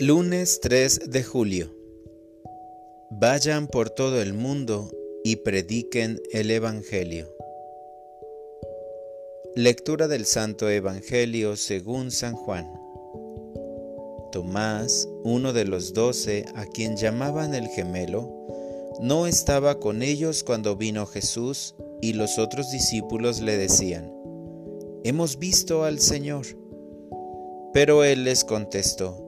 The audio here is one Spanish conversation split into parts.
Lunes 3 de julio. Vayan por todo el mundo y prediquen el Evangelio. Lectura del Santo Evangelio según San Juan. Tomás, uno de los doce a quien llamaban el gemelo, no estaba con ellos cuando vino Jesús y los otros discípulos le decían, Hemos visto al Señor. Pero él les contestó,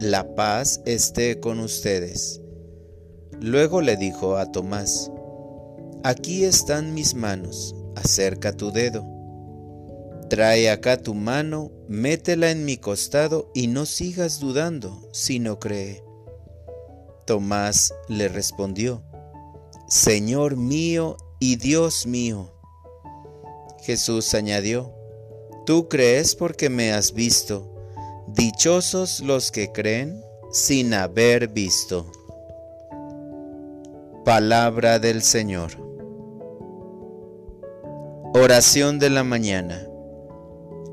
la paz esté con ustedes. Luego le dijo a Tomás, Aquí están mis manos, acerca tu dedo. Trae acá tu mano, métela en mi costado y no sigas dudando, sino cree. Tomás le respondió, Señor mío y Dios mío. Jesús añadió, Tú crees porque me has visto Dichosos los que creen sin haber visto. Palabra del Señor. Oración de la mañana.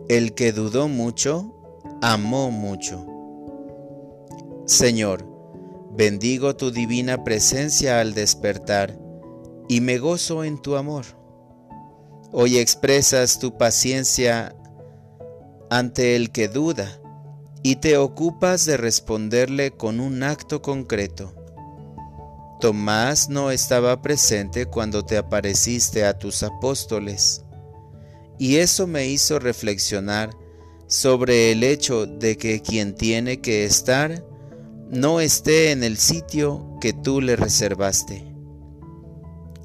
El que dudó mucho, amó mucho. Señor, bendigo tu divina presencia al despertar y me gozo en tu amor. Hoy expresas tu paciencia ante el que duda y te ocupas de responderle con un acto concreto. Tomás no estaba presente cuando te apareciste a tus apóstoles, y eso me hizo reflexionar sobre el hecho de que quien tiene que estar no esté en el sitio que tú le reservaste.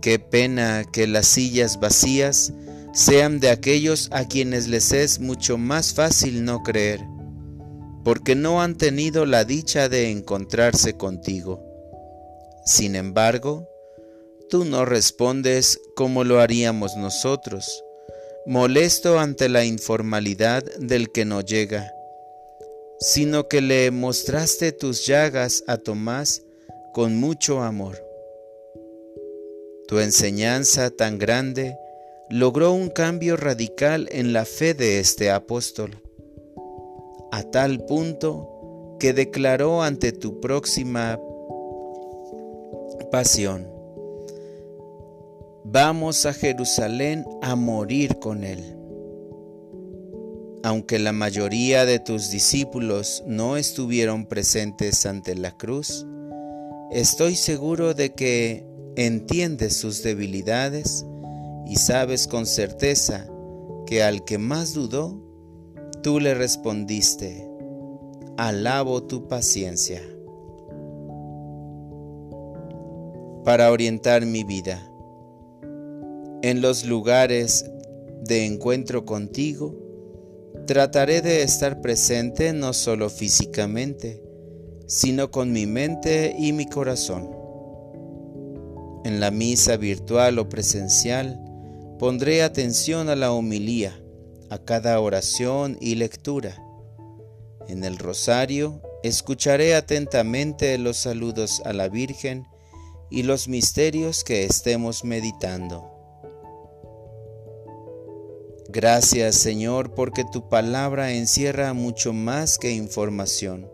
Qué pena que las sillas vacías sean de aquellos a quienes les es mucho más fácil no creer porque no han tenido la dicha de encontrarse contigo. Sin embargo, tú no respondes como lo haríamos nosotros, molesto ante la informalidad del que no llega, sino que le mostraste tus llagas a Tomás con mucho amor. Tu enseñanza tan grande logró un cambio radical en la fe de este apóstol a tal punto que declaró ante tu próxima pasión, vamos a Jerusalén a morir con él. Aunque la mayoría de tus discípulos no estuvieron presentes ante la cruz, estoy seguro de que entiendes sus debilidades y sabes con certeza que al que más dudó, Tú le respondiste, alabo tu paciencia. Para orientar mi vida. En los lugares de encuentro contigo, trataré de estar presente no solo físicamente, sino con mi mente y mi corazón. En la misa virtual o presencial, pondré atención a la homilía a cada oración y lectura. En el rosario escucharé atentamente los saludos a la Virgen y los misterios que estemos meditando. Gracias Señor porque tu palabra encierra mucho más que información,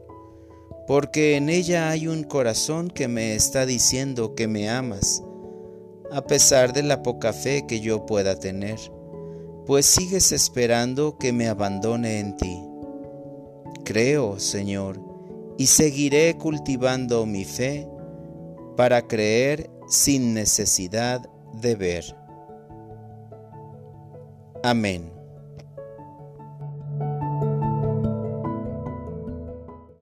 porque en ella hay un corazón que me está diciendo que me amas, a pesar de la poca fe que yo pueda tener pues sigues esperando que me abandone en ti. Creo, Señor, y seguiré cultivando mi fe para creer sin necesidad de ver. Amén.